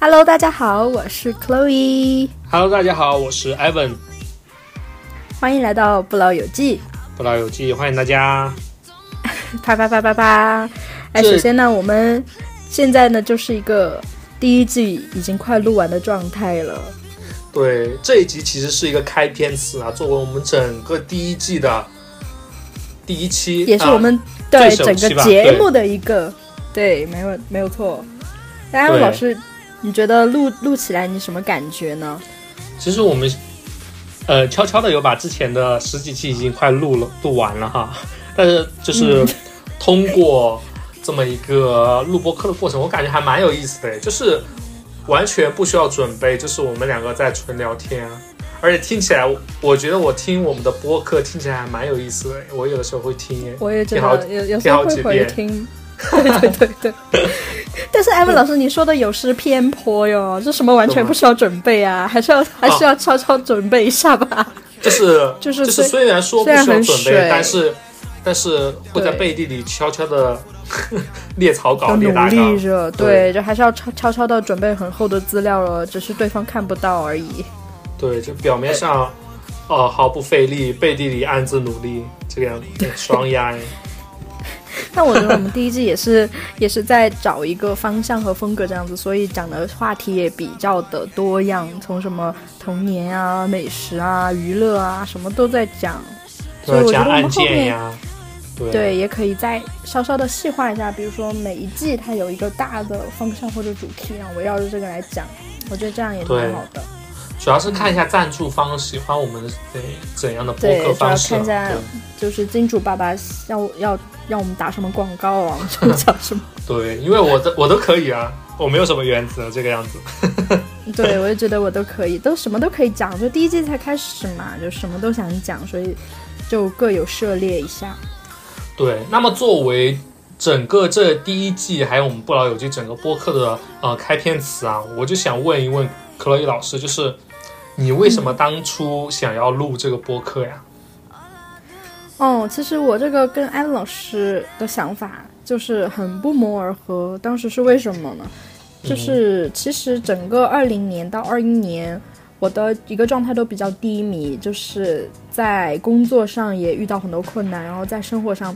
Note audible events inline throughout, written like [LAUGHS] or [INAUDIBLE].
Hello，大家好，我是 Chloe。Hello，大家好，我是 Evan，欢迎来到不老有记，不老有记，欢迎大家。[LAUGHS] 啪啪啪啪啪！哎，首先呢，我们现在呢就是一个第一季已经快录完的状态了。对，这一集其实是一个开篇词啊，作为我们整个第一季的第一期，啊也是我们、对整个节目的一个对，没有没有错。那安老师，你觉得录录起来你什么感觉呢？其实我们呃悄悄的有把之前的十几期已经快录了录完了哈，[LAUGHS] 但是就是嗯通过这么一个录播课的过程，我感觉还蛮有意思的，就是完全不需要准备，就是我们两个在纯聊天，而且听起来，我觉得我听我们的播客听起来还蛮有意思的，我有的时候会听耶。我也觉得有有时听候会回听。对对对对，但是艾文老师，你说的有失偏颇哟，这什么完全不需要准备啊，[LAUGHS] 还是要还是要悄悄准备一下吧。就是就是就是虽虽然说不需要准备，但是但是会在背地里悄悄的 [LAUGHS] 列草稿、要努列大纲力。着，对对，就还是要悄悄悄的准备很厚的资料了，只是对方看不到而已。对，就表面上哦毫不费力，背地里暗自努力，这个样子双压哎。[LAUGHS] 但我觉得我们第一季也是也是在找一个方向和风格这样子，所以讲的话题也比较的多样，从什么童年啊、美食啊、娱乐啊，什么都在讲。所以我觉得我讲案们后面对对，也可以再稍稍的细化一下，比如说每一季它有一个大的方向或者主题，然后围绕着这个来讲，我觉得这样也对蛮好的。主要是看一下赞助方喜欢我们对怎样的播对，主要。看一下就是金主爸爸要要让我们打什么广告啊，[LAUGHS] 讲什么。对，因为我的我都可以啊，我没有什么原则这个样子。[LAUGHS] 对，我就觉得我都可以，都什么都可以讲。就第一季才开始嘛，就什么都想讲，所以就各有涉猎一下。对，那么作为整个这第一季，还有我们不老有机整个播客的呃开篇词啊，我就想问一问克洛伊老师，就是你为什么当初想要录这个播客呀？哦，其实我这个跟安老师的想法就是很不谋而合。当时是为什么呢？就是其实整个二零年到二一年，我的一个状态都比较低迷，就是在工作上也遇到很多困难，然后在生活上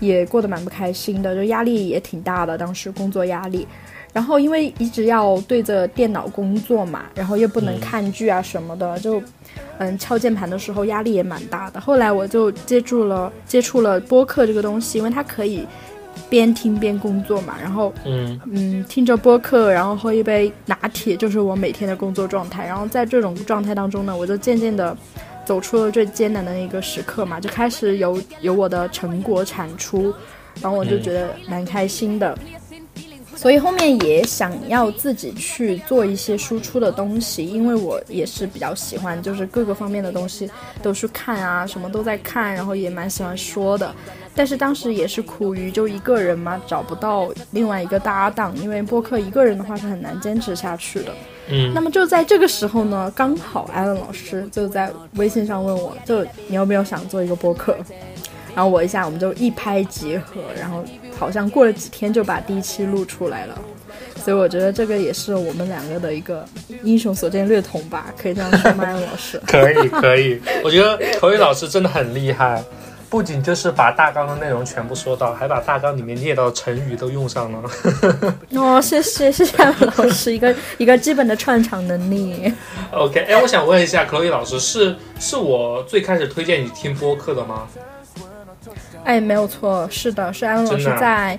也过得蛮不开心的，就压力也挺大的。当时工作压力，然后因为一直要对着电脑工作嘛，然后又不能嗯看剧啊什么的，就嗯敲键盘的时候压力也蛮大的。后来我就接触了接触了播客这个东西，因为它可以边听边工作嘛，然后嗯嗯，听着播客，然后喝一杯拿铁，就是我每天的工作状态。然后在这种状态当中呢，我就渐渐的走出了最艰难的那个时刻嘛，就开始有有我的成果产出，然后我就觉得蛮开心的。所以后面也想要自己去做一些输出的东西，因为我也是比较喜欢，就是各个方面的东西都去看啊，什么都在看，然后也蛮喜欢说的。但是当时也是苦于就一个人嘛，找不到另外一个搭档，因为播客一个人的话是很难坚持下去的。嗯那么就在这个时候呢，刚好艾伦老师就在微信上问我，就你有没有想做一个播客？然后我一下我们就一拍即合，然后好像过了几天就把第一期录出来了。所以我觉得这个也是我们两个的一个英雄所见略同吧，可以这样说吗，艾伦老师？[LAUGHS] 可以可以，我觉得口语老师真的很厉害，不仅就是把大纲的内容全部说到，还把大纲里面列到成语都用上了。[LAUGHS] 哦，谢谢谢谢老师，一个一个基本的串场能力。OK，哎，我想问一下，Chloe 老师，是是我最开始推荐你听播客的吗？哎，没有错，是的，是安老师在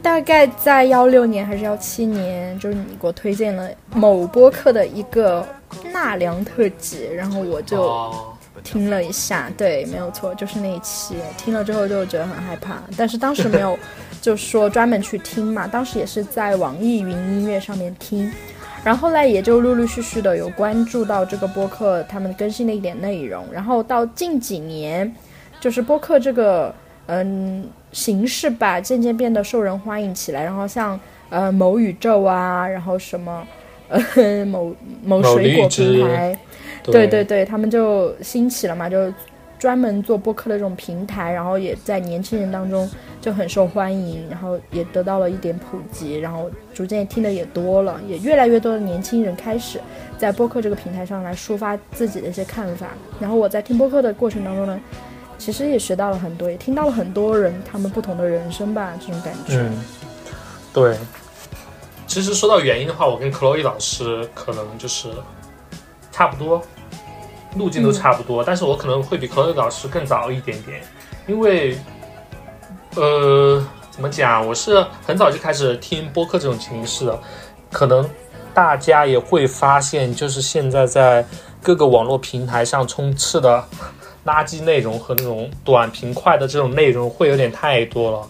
大概在幺六年还是幺七年，就是你给我推荐了某播客的一个纳凉特辑，然后我就哦，听了一下，对，没有错，就是那一期，听了之后就觉得很害怕，但是当时没有就说专门去听嘛，[LAUGHS] 当时也是在网易云音乐上面听。然后后来也就陆陆续续的有关注到这个播客他们更新的一点内容，然后到近几年，就是播客这个嗯形式吧，渐渐变得受人欢迎起来。然后像呃某宇宙啊，然后什么呃某某某水果平台，对对对，他们就兴起了嘛，就专门做播客的这种平台，然后也在年轻人当中就很受欢迎，然后也得到了一点普及，然后逐渐听的也多了，也越来越多的年轻人开始在播客这个平台上来抒发自己的一些看法。然后我在听播客的过程当中呢，其实也学到了很多，也听到了很多人他们不同的人生吧，这种感觉。嗯，对。其实说到原因的话，我跟 Chloe 老师可能就是差不多，路径都差不多，但是我可能会比 Chloe 老师更早一点点，因为，呃，怎么讲？我是很早就开始听播客这种形式的，可能大家也会发现，就是现在在各个网络平台上充斥的垃圾内容和那种短平快的这种内容会有点太多了。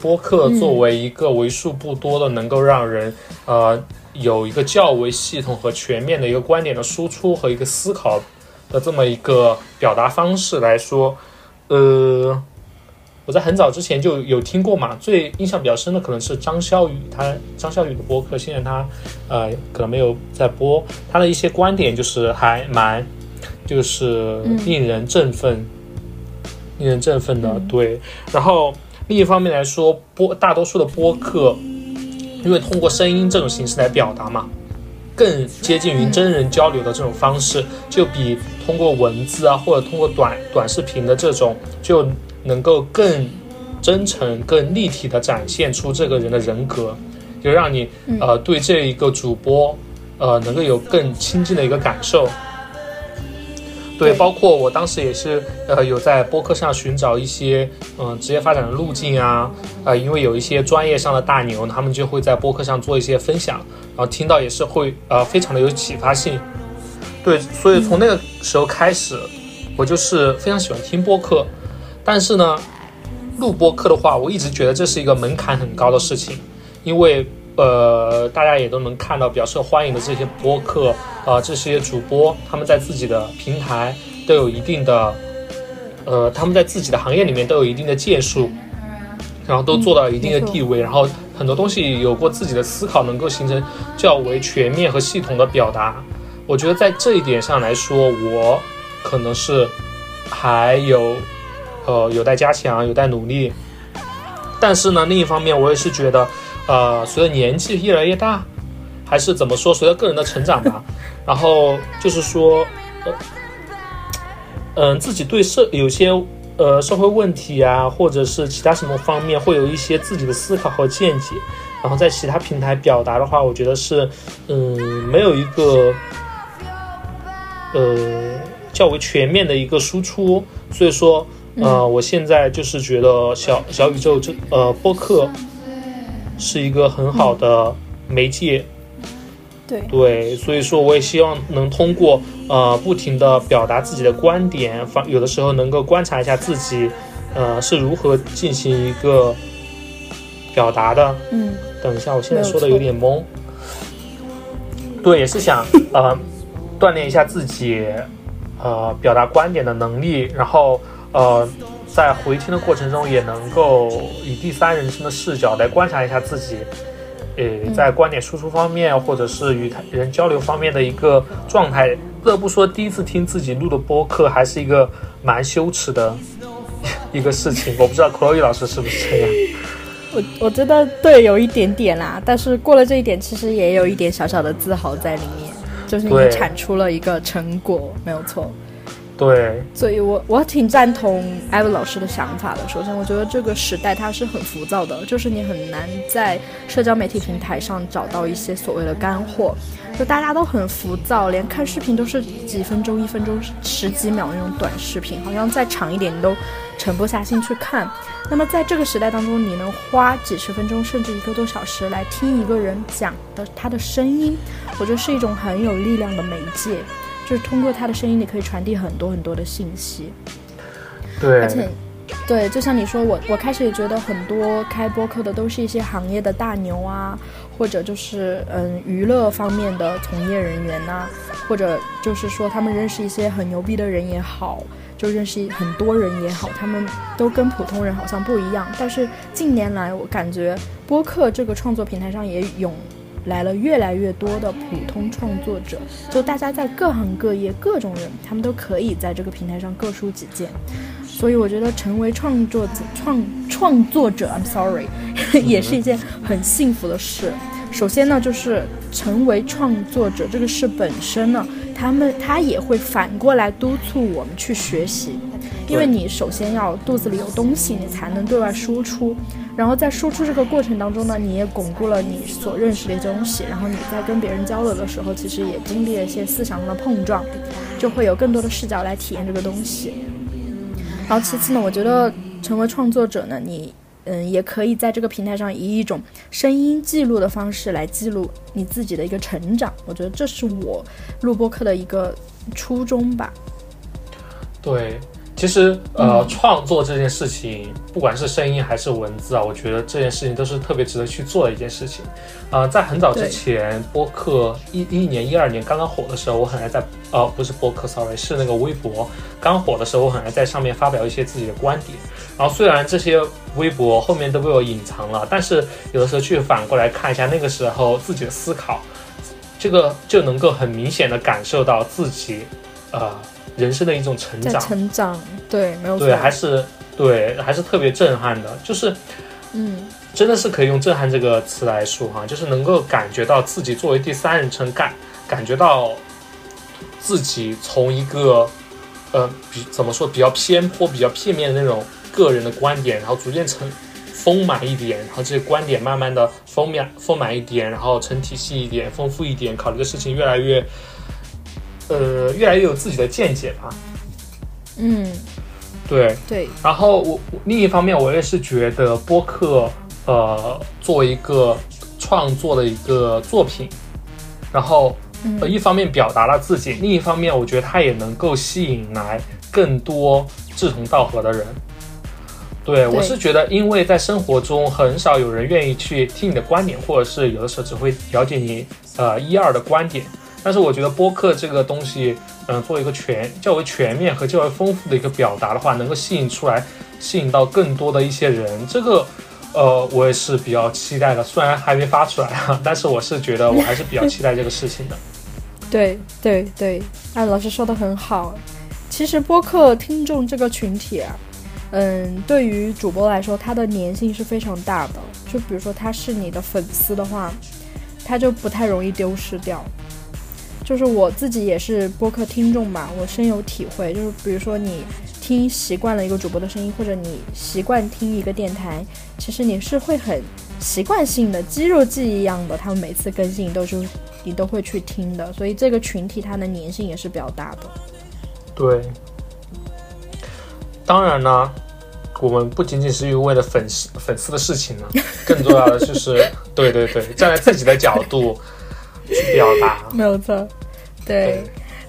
播客作为一个为数不多的能够让人呃有一个较为系统和全面的一个观点的输出和一个思考的这么一个表达方式来说，呃，我在很早之前就有听过嘛，最印象比较深的可能是张潇雨，他张潇雨的播客，现在他呃可能没有在播，他的一些观点就是还蛮就是令人振奋，令人振奋的，对，然后。另一方面来说，播大多数的播客，因为通过声音这种形式来表达嘛，更接近于真人交流的这种方式，就比通过文字啊或者通过短短视频的这种，就能够更真诚、更立体的展现出这个人的人格，就让你呃对这一个主播呃能够有更亲近的一个感受。对，包括我当时也是，呃，有在播客上寻找一些，嗯，职业发展的路径啊，呃，因为有一些专业上的大牛，他们就会在播客上做一些分享，然后听到也是会，呃，非常的有启发性。对，所以从那个时候开始，我就是非常喜欢听播客，但是呢，录播客的话，我一直觉得这是一个门槛很高的事情，因为。呃，大家也都能看到比较受欢迎的这些播客啊，这些主播他们在自己的平台都有一定的，呃，他们在自己的行业里面都有一定的建树，然后都做到一定的地位，然后很多东西有过自己的思考，能够形成较为全面和系统的表达。我觉得在这一点上来说，我可能是还有呃有待加强，有待努力。但是呢，另一方面，我也是觉得。呃，随着年纪越来越大，还是怎么说？随着个人的成长吧，[LAUGHS] 然后就是说，呃，嗯，自己对社有些呃社会问题啊，或者是其他什么方面，会有一些自己的思考和见解，然后在其他平台表达的话，我觉得是嗯，没有一个呃较为全面的一个输出，所以说，呃，我现在就是觉得小小宇宙这呃播客。是一个很好的媒介，对对，所以说我也希望能通过呃不停的表达自己的观点，方有的时候能够观察一下自己，呃是如何进行一个表达的。嗯，等一下，我现在说的有点懵。对，也是想呃锻炼一下自己呃表达观点的能力，然后呃。在回听的过程中，也能够以第三人称的视角来观察一下自己，呃，在观点输出方面，或者是与人交流方面的一个状态。不得不说，第一次听自己录的播客，还是一个蛮羞耻的 [LAUGHS] 一个事情。我不知道 Chloe 老师是不是这样？我我觉得对，有一点点啦。但是过了这一点，其实也有一点小小的自豪在里面，就是你产出了一个成果，没有错。对，所以我我挺赞同艾文老师的想法的。首先，我觉得这个时代它是很浮躁的，就是你很难在社交媒体平台上找到一些所谓的干货，就大家都很浮躁，连看视频都是几分钟、一分钟、十几秒那种短视频，好像再长一点你都沉不下心去看。那么在这个时代当中，你能花几十分钟甚至一个多小时来听一个人讲的他的声音，我觉得是一种很有力量的媒介。就是通过他的声音，你可以传递很多很多的信息。对，而且，对，就像你说，我我开始也觉得很多开播客的都是一些行业的大牛啊，或者就是嗯娱乐方面的从业人员呐，或者就是说他们认识一些很牛逼的人也好，就认识很多人也好，他们都跟普通人好像不一样。但是近年来，我感觉播客这个创作平台上也涌来了越来越多的普通创作者，就大家在各行各业各种人，他们都可以在这个平台上各抒己见。所以我觉得成为创作者创创作者，I'm sorry，[LAUGHS] 也是一件很幸福的事。首先呢，就是成为创作者这个事本身呢，他们他也会反过来督促我们去学习，因为你首先要肚子里有东西，你才能对外输出。然后在输出这个过程当中呢，你也巩固了你所认识的一些东西。然后你在跟别人交流的时候，其实也经历了一些思想上的碰撞，就会有更多的视角来体验这个东西。然后其次呢，我觉得成为创作者呢，你嗯也可以在这个平台上以一种声音记录的方式来记录你自己的一个成长。我觉得这是我录播课的一个初衷吧。对。其实，呃，创作这件事情，不管是声音还是文字啊，我觉得这件事情都是特别值得去做的一件事情。呃，在很早之前，播客一一年、一二年刚刚火的时候，我很爱在，呃，不是播客，sorry，是那个微博刚火的时候，我很爱在上面发表一些自己的观点。然后，虽然这些微博后面都被我隐藏了，但是有的时候去反过来看一下那个时候自己的思考，这个就能够很明显的感受到自己，呃。人生的一种成长，成长，对，没有对，还是对，还是特别震撼的，就是，嗯，真的是可以用震撼这个词来说哈，就是能够感觉到自己作为第三人称感，感觉到自己从一个，呃，比怎么说比较偏颇、比较片面的那种个人的观点，然后逐渐成丰满一点，然后这些观点慢慢的丰满丰满一点，然后成体系一点、丰富一点，考虑的事情越来越。呃，越来越有自己的见解吧。嗯，对对。然后我另一方面，我也是觉得播客，呃，作为一个创作的一个作品，然后呃，一方面表达了自己，另一方面，我觉得它也能够吸引来更多志同道合的人。对我是觉得，因为在生活中很少有人愿意去听你的观点，或者是有的时候只会了解你呃一二的观点。但是我觉得播客这个东西，嗯，做一个全较为全面和较为丰富的一个表达的话，能够吸引出来，吸引到更多的一些人，这个，呃，我也是比较期待的。虽然还没发出来啊，[LAUGHS] 但是我是觉得我还是比较期待这个事情的。对 [LAUGHS] 对对，哎，老师说的很好。其实播客听众这个群体啊，嗯，对于主播来说，他的粘性是非常大的。就比如说他是你的粉丝的话，他就不太容易丢失掉。就是我自己也是播客听众吧，我深有体会。就是比如说你听习惯了一个主播的声音，或者你习惯听一个电台，其实你是会很习惯性的肌肉记忆一样的，他们每次更新都是你都会去听的。所以这个群体它的粘性也是比较大的。对，当然呢，我们不仅仅是为了粉丝粉丝的事情呢，更重要的就是对对对，站在自己的角度去表达，[LAUGHS] 没有错。对，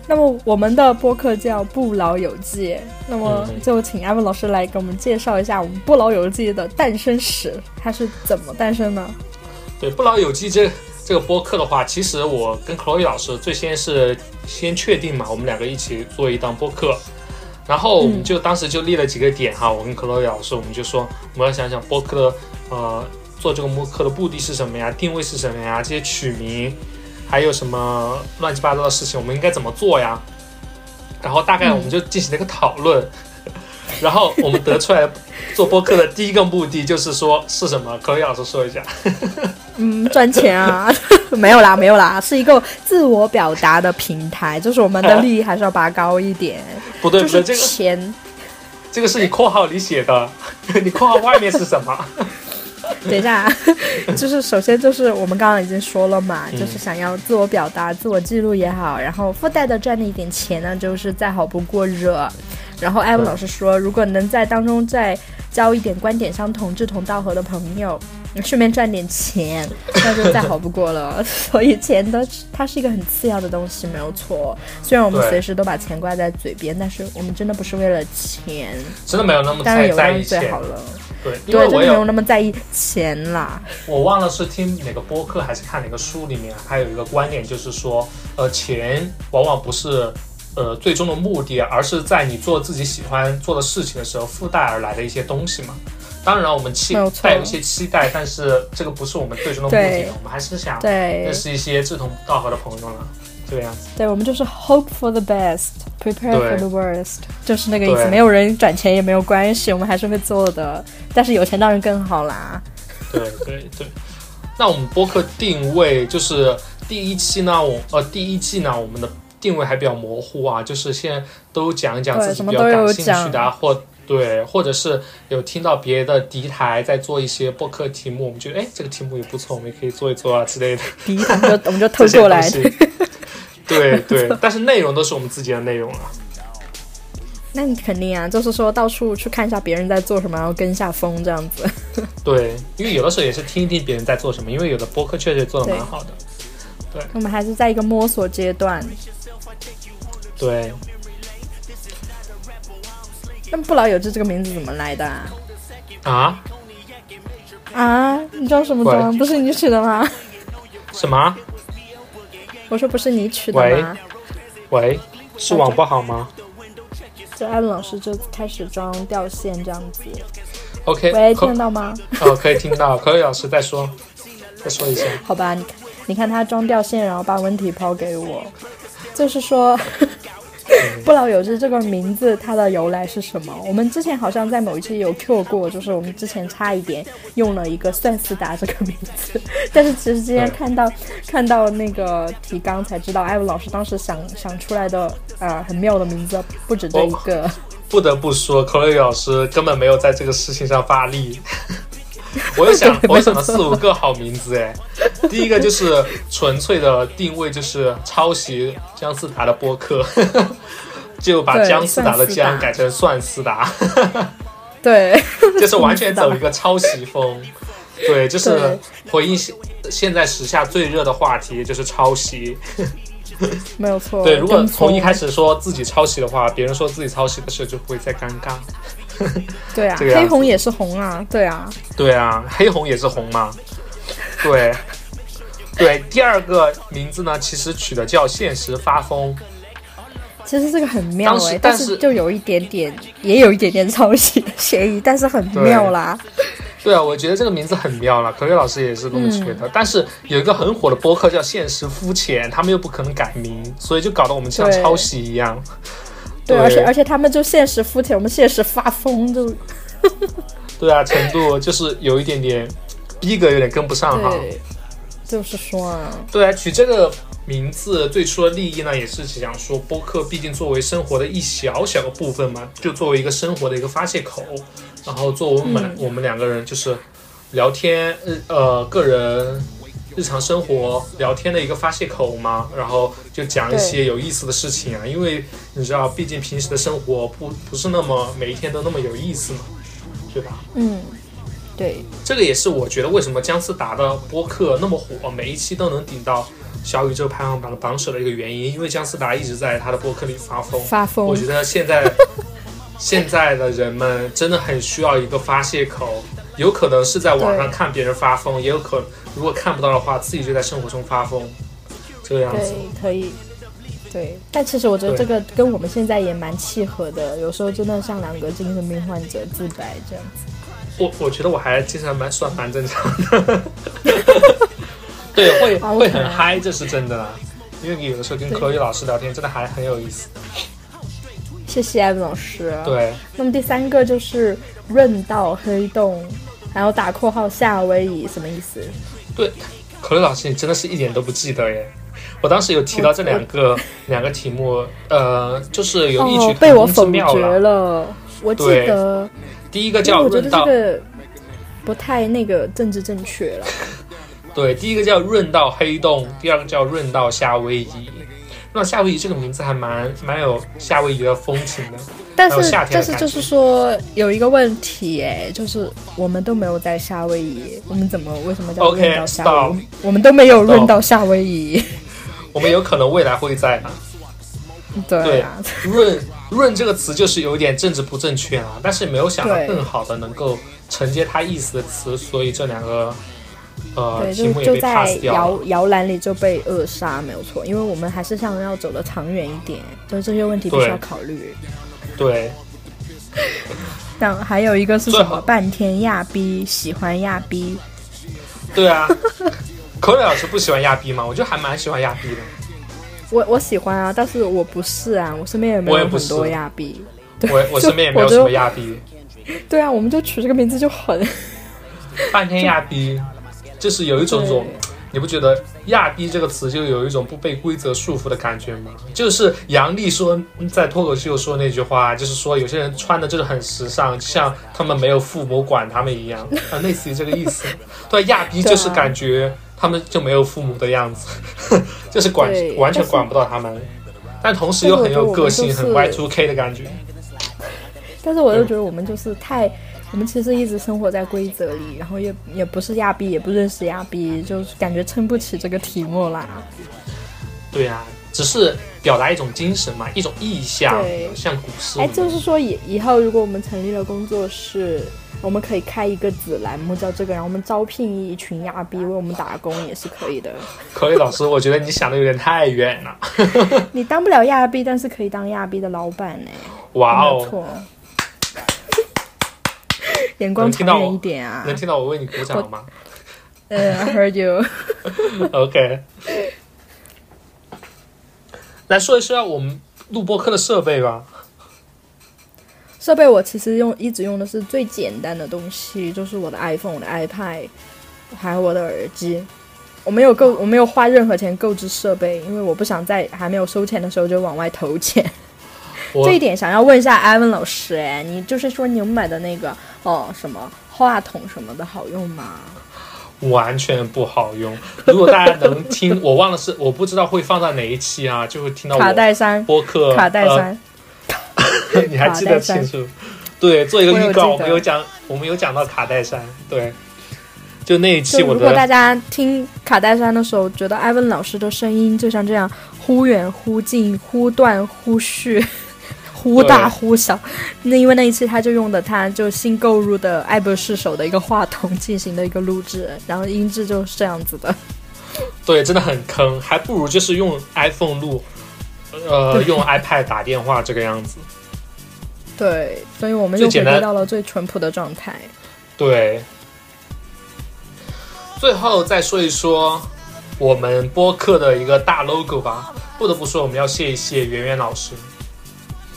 那么我们的播客叫《不老有记》，那么就请阿文老师来给我们介绍一下我们《不老有记》的诞生史，它是怎么诞生的？对，《不老有记》这这个播客的话，其实我跟 Chloe 老师最先是先确定嘛，我们两个一起做一档播客，然后我们就当时就立了几个点哈，我跟 Chloe 老师我们就说，我们要想想播客的呃做这个播客的目的是什么呀，定位是什么呀，这些取名。还有什么乱七八糟的事情，我们应该怎么做呀？然后大概我们就进行了一个讨论，[LAUGHS] 然后我们得出来做播客的第一个目的就是说是什么？可以老师说一下。[LAUGHS] 嗯，赚钱啊？[LAUGHS] 没有啦，没有啦，是一个自我表达的平台，就是我们的利益还是要拔高一点。不对，不对，这个钱，这个是你括号里写的，你括号外面是什么？[LAUGHS] 等一下，[LAUGHS] 就是首先就是我们刚刚已经说了嘛，就是想要自我表达、自我记录也好，然后附带的赚了一点钱呢，就是再好不过热。然后艾文老师说，如果能在当中再交一点观点相同、志同道合的朋友，顺便赚点钱，那就再好不过了。[LAUGHS] 所以钱的它是一个很次要的东西，没有错。虽然我们随时都把钱挂在嘴边，但是我们真的不是为了钱，真的没有那么在意钱。对，因为我没有那么在意钱啦。我忘了是听哪个播客还是看哪个书里面，还有一个观点就是说，呃，钱往往不是呃最终的目的，而是在你做自己喜欢做的事情的时候附带而来的一些东西嘛。当然，我们期带有一些期待，但是这个不是我们最终的目的，我们还是想认识一些志同道合的朋友了，这个样子。对，我们就是 hope for the best, prepare for the worst，就是那个意思。没有人转钱也没有关系，我们还是会做的。但是有钱当然更好啦。对对对。那我们播客定位就是第一期呢，我呃第一季呢，我们的定位还比较模糊啊，就是先都讲一讲自己比较感兴趣的、啊，或对，或者是有听到别的敌台在做一些播客题目，我们觉得哎这个题目也不错，我们也可以做一做啊之类的。第一，我们就我们就 [LAUGHS] 偷过来。对对，[LAUGHS] 但是内容都是我们自己的内容啊。那你肯定啊，就是说到处去看一下别人在做什么，然后跟一下风这样子。[LAUGHS] 对，因为有的时候也是听一听别人在做什么，因为有的播客确实做的蛮好的。对我们还是在一个摸索阶段。对，那不老有志这个名字怎么来的啊？啊？啊，你装什么装？不是你取的吗？什么？我说不是你取的喂吗？喂，是网不好吗就艾伦老师就开始装掉线这样子。？OK，喂，听得到吗？哦，可以听到。[LAUGHS] 可以老师再说，再说一下。好吧，你看，你看他装掉线，然后把问题抛给我，就是说，[LAUGHS] 不老有志这个名字它的由来是什么？我们之前好像在某一期有 Q 过，就是我们之前差一点用了一个算思达这个名字，但是其实今天看到 [LAUGHS] 看到那个提纲才知道，艾文老师当时想想出来的呃很妙的名字不止这一个。不得不说，口语老师根本没有在这个事情上发力。[LAUGHS] 我又想，[LAUGHS] 我又想了四五个好名字哎。第一个就是纯粹的定位，就是抄袭姜思达的播客，[LAUGHS] 就把姜思达的姜改成算思达，对，就是完全走一个抄袭风。对，就是回应现现在时下最热的话题，就是抄袭。没有错。对，如果从一开始说自己抄袭的话，别人说自己抄袭的时候就不会再尴尬。[LAUGHS] 对啊，黑红也是红啊，对啊。对啊，黑红也是红嘛。对，对，第二个名字呢，其实取的叫现实发疯。其实这个很妙哎、但是但是就有一点点，也有一点点抄袭的嫌疑，但是很妙啦。对啊，我觉得这个名字很妙了，可可老师也是这么觉嗯得。但是有一个很火的播客叫《现实肤浅》，他们又不可能改名，所以就搞得我们像抄袭一样。对，而且而且他们就现实肤浅，我们现实发疯，就 [LAUGHS] 对啊，程度就是有一点点逼格有点跟不上哈。对，就是说啊，对啊，取这个名字最初的利益呢，也是想说播客毕竟作为生活的一小小的部分嘛，就作为一个生活的一个发泄口，然后作为我们、嗯。我们两个人就是聊天日呃个人日常生活聊天的一个发泄口嘛，然后就讲一些有意思的事情啊，因为你知道，毕竟平时的生活不不是那么每一天都那么有意思嘛，对吧？嗯，对。这个也是我觉得为什么姜思达的播客那么火，每一期都能顶到小宇宙排行榜的榜首的一个原因，因为姜思达一直在他的播客里发疯。发疯。我，觉得现在 [LAUGHS] 现在的人们真的很需要一个发泄口，有可能是在网上看别人发疯，也有可能如果看不到的话，自己就在生活中发疯，这个样子。对，可以。对，但其实我觉得这个跟我们现在也蛮契合的，有时候真的像两个精神病患者自白这样子。我我觉得我还精神蛮算蛮正常的，[LAUGHS] 对，会啊会很嗨，这是真的啦。因为有的时候跟对口语老师聊天，真的还很有意思。谢谢艾文老师。对，那么第三个就是润道黑洞，然后打括号夏威夷什么意思？对，可乐老师，你真的是一点都不记得耶。我当时有提到这两个两个题目，呃，就是有异曲同工之我否决妙了。我记得，第一个叫润道，不太那个政治正确了。[LAUGHS] 对，第一个叫润到黑洞，第二个叫润到夏威夷。那夏威夷这个名字还蛮蛮有夏威夷的风情的。但是但是就是说有一个问题哎，就是我们都没有在夏威夷，我们怎么为什么叫润到夏威夷？我们都没有润到夏威夷。[LAUGHS] 我们有可能未来会在啊。对对啊，润润这个词就是有点政治不正确啊，但是没有想到更好的能够承接它意思的词，所以这两个呃对，就就在。摇摇篮里就被扼杀，没有错。因为我们还是想要走的长远一点，就是这些问题必须要考虑。对，[LAUGHS] 但还有一个是什么？半天亚逼，喜欢亚逼。对啊，[LAUGHS] 口磊老师不喜欢亚逼吗？我就还蛮喜欢亚逼的。我我喜欢啊，但是我不是啊，我身边也没有很多亚逼。我我身边也没有什么亚逼，对啊，我们就取这个名字就很半天亚逼，就是有一种种，你不觉得“亚逼”这个词就有一种不被规则束缚的感觉吗？就是杨笠说在脱口秀说那句话，就是说有些人穿的就是很时尚，像他们没有父母管他们一样，啊，类似于这个意思。对，亚逼就是感觉他们就没有父母的样子，[LAUGHS] 就是管完全管不到他们，但同时又很有个性，很但是我 Y 觉得 two K 的感觉。但是我又觉得我们就是太，我们其实一直生活在规则里，然后也也不是亚逼，也不认识亚逼，就是感觉撑不起这个题目啦。对啊，只是表达一种精神嘛，一种意向对，像古诗。哎，就是说以以后如果我们成立了工作室，我们可以开一个子栏目叫这个，然后我们招聘一群亚逼为我们打工也是可以的。可以老师，我觉得你想的有点太远了。[LAUGHS] 你当不了亚逼，但是可以当亚逼的老板呢，哇哦。眼光长远一点啊能！听到我为你鼓掌吗 [LAUGHS] 呃，I heard you。？[LAUGHS] OK，来说一说我们录播课的设备吧。设备我其实用一直用的是最简单的东西，就是我的 iPhone、我的 iPad，还有我的耳机。我没有购，我没有花任何钱购置设备，因为我不想在还没有收钱的时候就往外投钱。我这一点想要问一下艾文老师，哎，你就是说你买的那个哦什么话筒什么的好用吗？完全不好用。如果大家能听，[LAUGHS] 我忘了是我不知道会放在哪一期啊，就会听到卡我戴珊，播客卡戴珊，呃 [LAUGHS] 你还记得清楚？对，做一个预告，我们有讲，我们有讲到卡戴珊，对，就那一期我就如果大家听卡戴珊的时候，觉得艾文老师的声音就像这样忽远忽近、忽断忽续、忽大忽小，那因为那一期他就用的他就新购入的爱博士手的一个话筒进行的一个录制，然后音质就是这样子的。对，真的很坑，还不如就是用 iPhone 录，呃，[LAUGHS] 用 iPad 打电话这个样子。对，所以我们又回归到了最淳朴的状态。对，最后再说一说我们播客的一个大 logo 吧。不得不说，我们要谢一谢圆圆老师。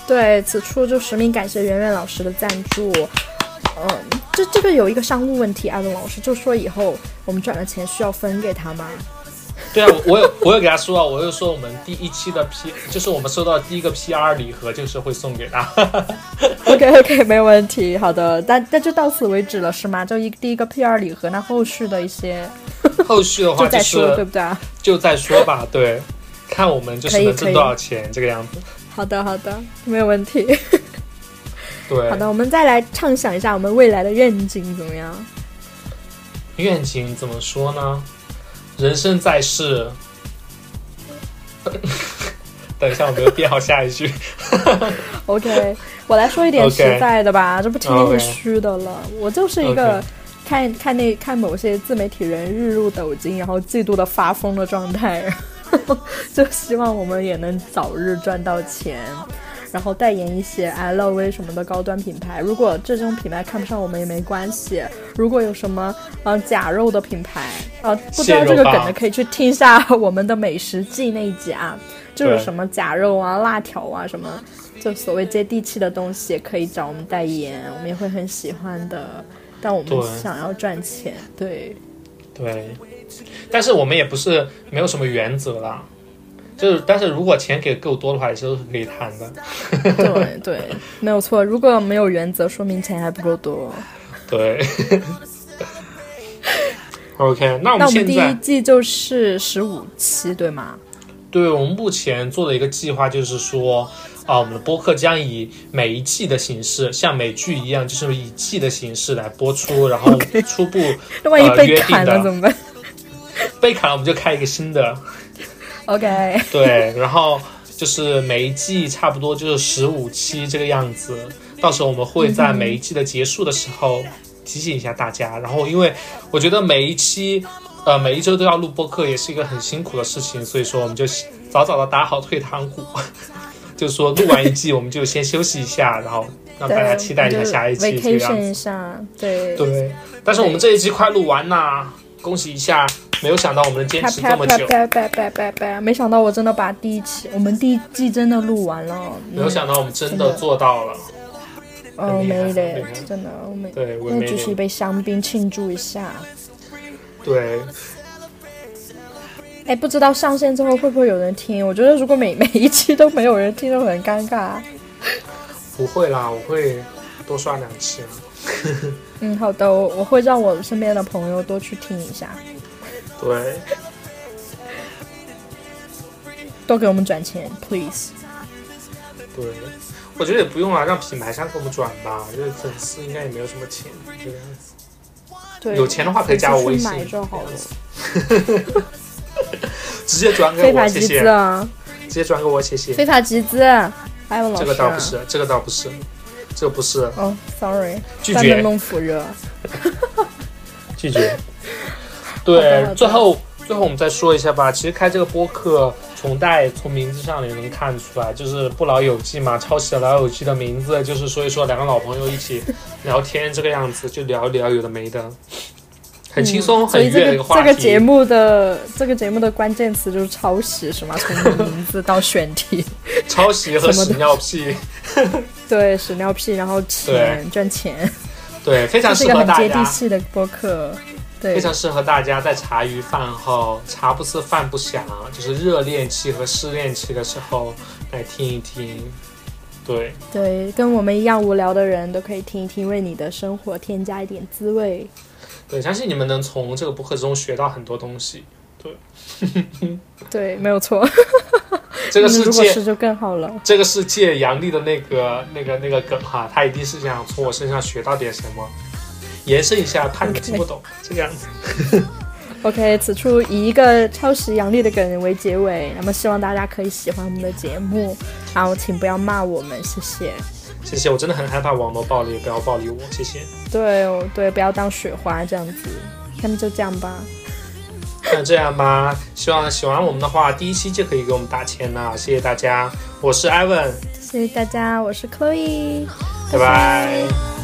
对，此处就实名感谢圆圆老师的赞助。嗯，这这个有一个商务问题，艾文老师就说以后我们赚了钱需要分给他吗？对啊，我我有我有给他说啊，我有说我们第一期的 P，就是我们收到第一个 PR 礼盒，就是会送给他。[LAUGHS] OK OK，没有问题。好的，但那就到此为止了，是吗？就一第一个 PR 礼盒，那后续的一些 [LAUGHS] 后续的话是就再说，对不对啊？就再说吧，对，看我们就是能挣多少钱这个样子。好的好的，没有问题。对，好的，我们再来畅想一下我们未来的愿景怎么样？愿景怎么说呢？人生在世，[LAUGHS] 等一下，我没有编好下一句。[LAUGHS] OK，我来说一点实在的吧，这不天天是虚的了。我就是一个看看那看某些自媒体人日入斗金，然后嫉妒的发疯的状态，[LAUGHS] 就希望我们也能早日赚到钱。然后代言一些 LV 什么的高端品牌，如果这种品牌看不上我们也没关系。如果有什么呃假肉的品牌，呃不知道这个梗的可以去听一下我们的美食记那一集啊，就是什么假肉啊、辣条啊什么，就所谓接地气的东西也可以找我们代言，我们也会很喜欢的。但我们想要赚钱，对对，但是我们也不是没有什么原则啦，就是但是如果钱给够多的话，也是可以谈的。对对，没有错。如果没有原则，说明钱还不够多。[LAUGHS] 对。OK，那我们那我们第一季就是十五期，对吗？对我们目前做的一个计划就是说，啊，我们的播客将以每一季的形式，像美剧一样，就是以季的形式来播出，然后 [LAUGHS] 初步那万一被呃约定的砍了怎么办被砍了，我们就开一个新的。？OK，对，然后就是每一季差不多就是十五期这个样子，到时候我们会在每一季的结束的时候提醒一下大家。然后，因为我觉得每一期，呃，每一周都要录播客，也是一个很辛苦的事情，所以说我们就早早的打好退堂鼓，[LAUGHS] 就是说录完一季我们就先休息一下，然后让大家期待一下下一期这个样子。下，对对，但是我们这一季快录完啦，恭喜一下！没有想到我们能坚持这么久，拜拜拜拜拜！没想到我真的把第一期，我们第一季真的录完了。没有想到我们真的做到了。哦，没嘞很厉害，真的，我们对，我那没有。举起一杯香槟庆祝一下。对，哎，不知道上线之后会不会有人听？我觉得如果每 [LAUGHS] 每一期都没有人听，就很尴尬。不会啦，我会多刷两期啊。[LAUGHS] 嗯，好的，我我会让我身边的朋友多去听一下，对，都给我们转钱，please。对，我觉得也不用啊，让品牌商给我们转吧，就是粉丝应该也没有什么钱，这个样子。对，有钱的话可以加我微信自己去买就好了。[LAUGHS] 直接转给我，非法集谢谢。资啊，直接转给我，谢谢。非法集资，艾文老师。这个倒不是，这个倒不是，这个不是哦，sorry，拒绝班门弄斧热。[LAUGHS] 拒绝。对最后最后我们再说一下吧。其实开这个播客，从代从名字上也能看出来，就是不老友记嘛，抄袭了老友记的名字，就是所以说两个老朋友一起聊天这个样子，就聊一聊有的没的，很轻松、很悦的一个话题。这个节目的这个节目的关键词就是抄袭，是吗？从名字到选题，[LAUGHS] 抄袭和屎尿屁，对，屎尿屁，然后钱赚钱，对，非常这是一个很适合大家。接地气的播客。对非，常适合大家在茶余饭后，茶不思饭不想，就是热恋期和失恋期的时候来听一听。对，对，跟我们一样无聊的人都可以听一听，为你的生活添加一点滋味。对，相信你们能从这个播客中学到很多东西。对，[LAUGHS] 对没有错。[LAUGHS] 这个嗯世界，是就更好了。这个世界，杨笠的那个、那个、那个梗哈，他一定是想从我身上学到点什么，延伸一下，怕你们听不懂这个样子。[LAUGHS] OK，此处以一个超时杨笠的梗为结尾，那么希望大家可以喜欢我们的节目，然后请不要骂我们，谢谢。谢谢，我真的很害怕网络暴力，不要暴力我，谢谢。对哦，对，不要当雪花这样子。那么就这样吧，那这样吧，希望喜欢我们的话，第一期就可以给我们打钱了，谢谢大家，我是 Evan 谢谢大家，我是 Chloe，拜拜。